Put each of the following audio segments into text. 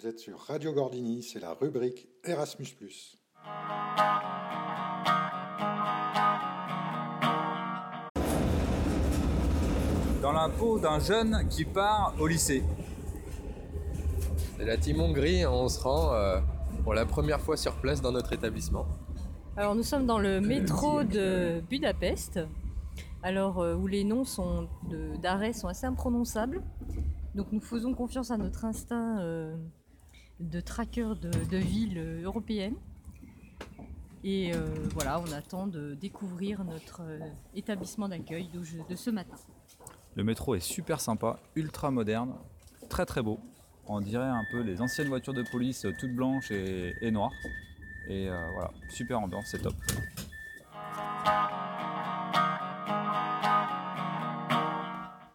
Vous êtes sur Radio Gordini, c'est la rubrique Erasmus. Dans la peau d'un jeune qui part au lycée. C'est la team Hongrie, on se rend euh, pour la première fois sur place dans notre établissement. Alors nous sommes dans le métro de Budapest, alors euh, où les noms sont d'arrêt sont assez imprononçables. Donc nous faisons confiance à notre instinct euh, de tracker de, villes européennes. Et euh, voilà, on attend de découvrir notre euh, établissement d'accueil de, ce matin. Le métro est super sympa, ultra moderne, très très beau. On dirait un peu les anciennes voitures de police toutes blanches et, noires. Et voilà, super ambiance, c'est top.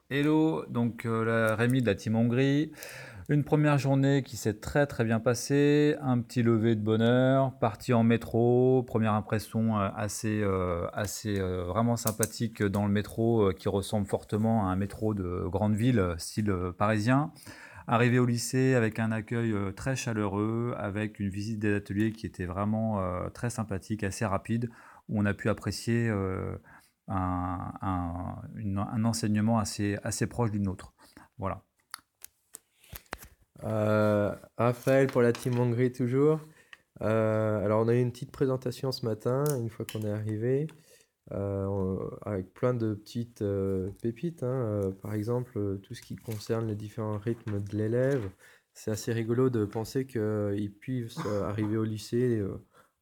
Hello, donc la Rémi de la Team Hongrie. Une première journée qui s'est très très bien passée, un petit lever de bonheur, parti en métro, première impression euh, assez, euh, assez euh, vraiment sympathique dans le métro qui ressemble fortement à un métro de grande ville style parisien. Arrivé au lycée avec un accueil très chaleureux, avec une visite des ateliers qui était vraiment très sympathique, assez rapide, où on a pu apprécier un, enseignement assez, proche d'une autre. Voilà. Euh, Raphaël pour la team Hongrie toujours. Euh, alors on a eu une petite présentation ce matin, une fois qu'on est arrivé, euh, avec plein de petites pépites. Hein. par exemple, tout ce qui concerne les différents rythmes de l'élève. C'est assez rigolo de penser qu'ils puissent arriver au lycée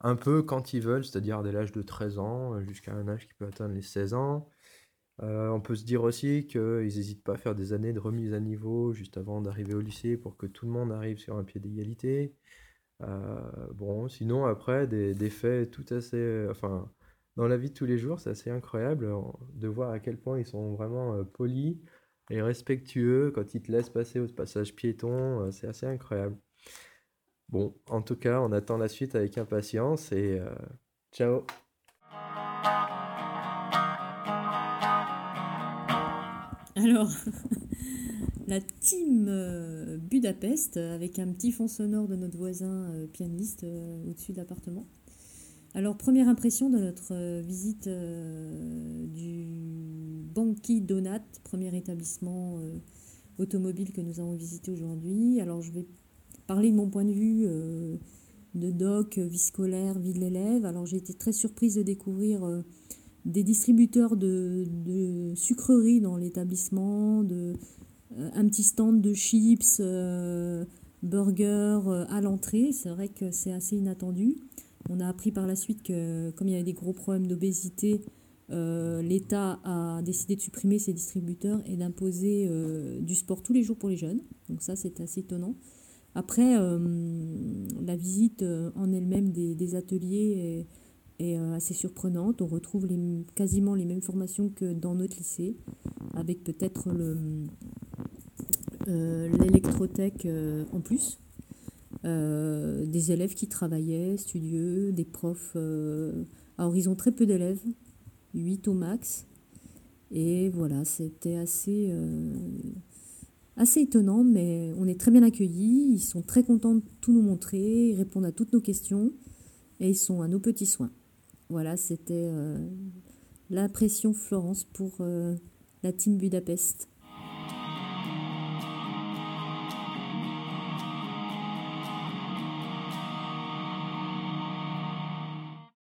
un peu quand ils veulent, c'est-à-dire dès l'âge de 13 ans jusqu'à un âge qui peut atteindre les 16 ans. Euh, on peut se dire aussi qu'ils n'hésitent pas à faire des années de remise à niveau juste avant d'arriver au lycée pour que tout le monde arrive sur un pied d'égalité. Euh, bon, sinon après, des, des, faits tout assez... Enfin, dans la vie de tous les jours, c'est assez incroyable de voir à quel point ils sont vraiment euh, polis et respectueux quand ils te laissent passer au passage piéton. c'est assez incroyable. Bon, en tout cas, on attend la suite avec impatience et ciao Alors, la team euh, Budapest, avec un petit fond sonore de notre voisin euh, pianiste euh, au-dessus de l'appartement. Alors, première impression de notre visite du Banki Donat, premier établissement automobile que nous avons visité aujourd'hui. Alors, je vais parler de mon point de vue de doc, vie scolaire, vie de l'élève. Alors, j'ai été très surprise de découvrir des distributeurs de, sucreries dans l'établissement, euh, un petit stand de chips, euh, burgers euh, à l'entrée. C'est vrai que c'est assez inattendu. On a appris par la suite que comme il y avait des gros problèmes d'obésité, l'État a décidé de supprimer ces distributeurs et d'imposer du sport tous les jours pour les jeunes. Donc ça, c'est assez étonnant. Après, la visite en elle-même des, des ateliers est euh, assez surprenante. On retrouve quasiment les mêmes formations que dans notre lycée, avec peut-être euh, l'électrotech euh, en plus. des élèves qui travaillaient, studieux, des profs à horizon très peu d'élèves, 8 au max. Et voilà, c'était assez, assez étonnant, mais on est très bien accueillis. Ils sont très contents de tout nous montrer, ils répondent à toutes nos questions et ils sont à nos petits soins. Voilà, c'était euh, l'impression Florence pour euh, la team Budapest.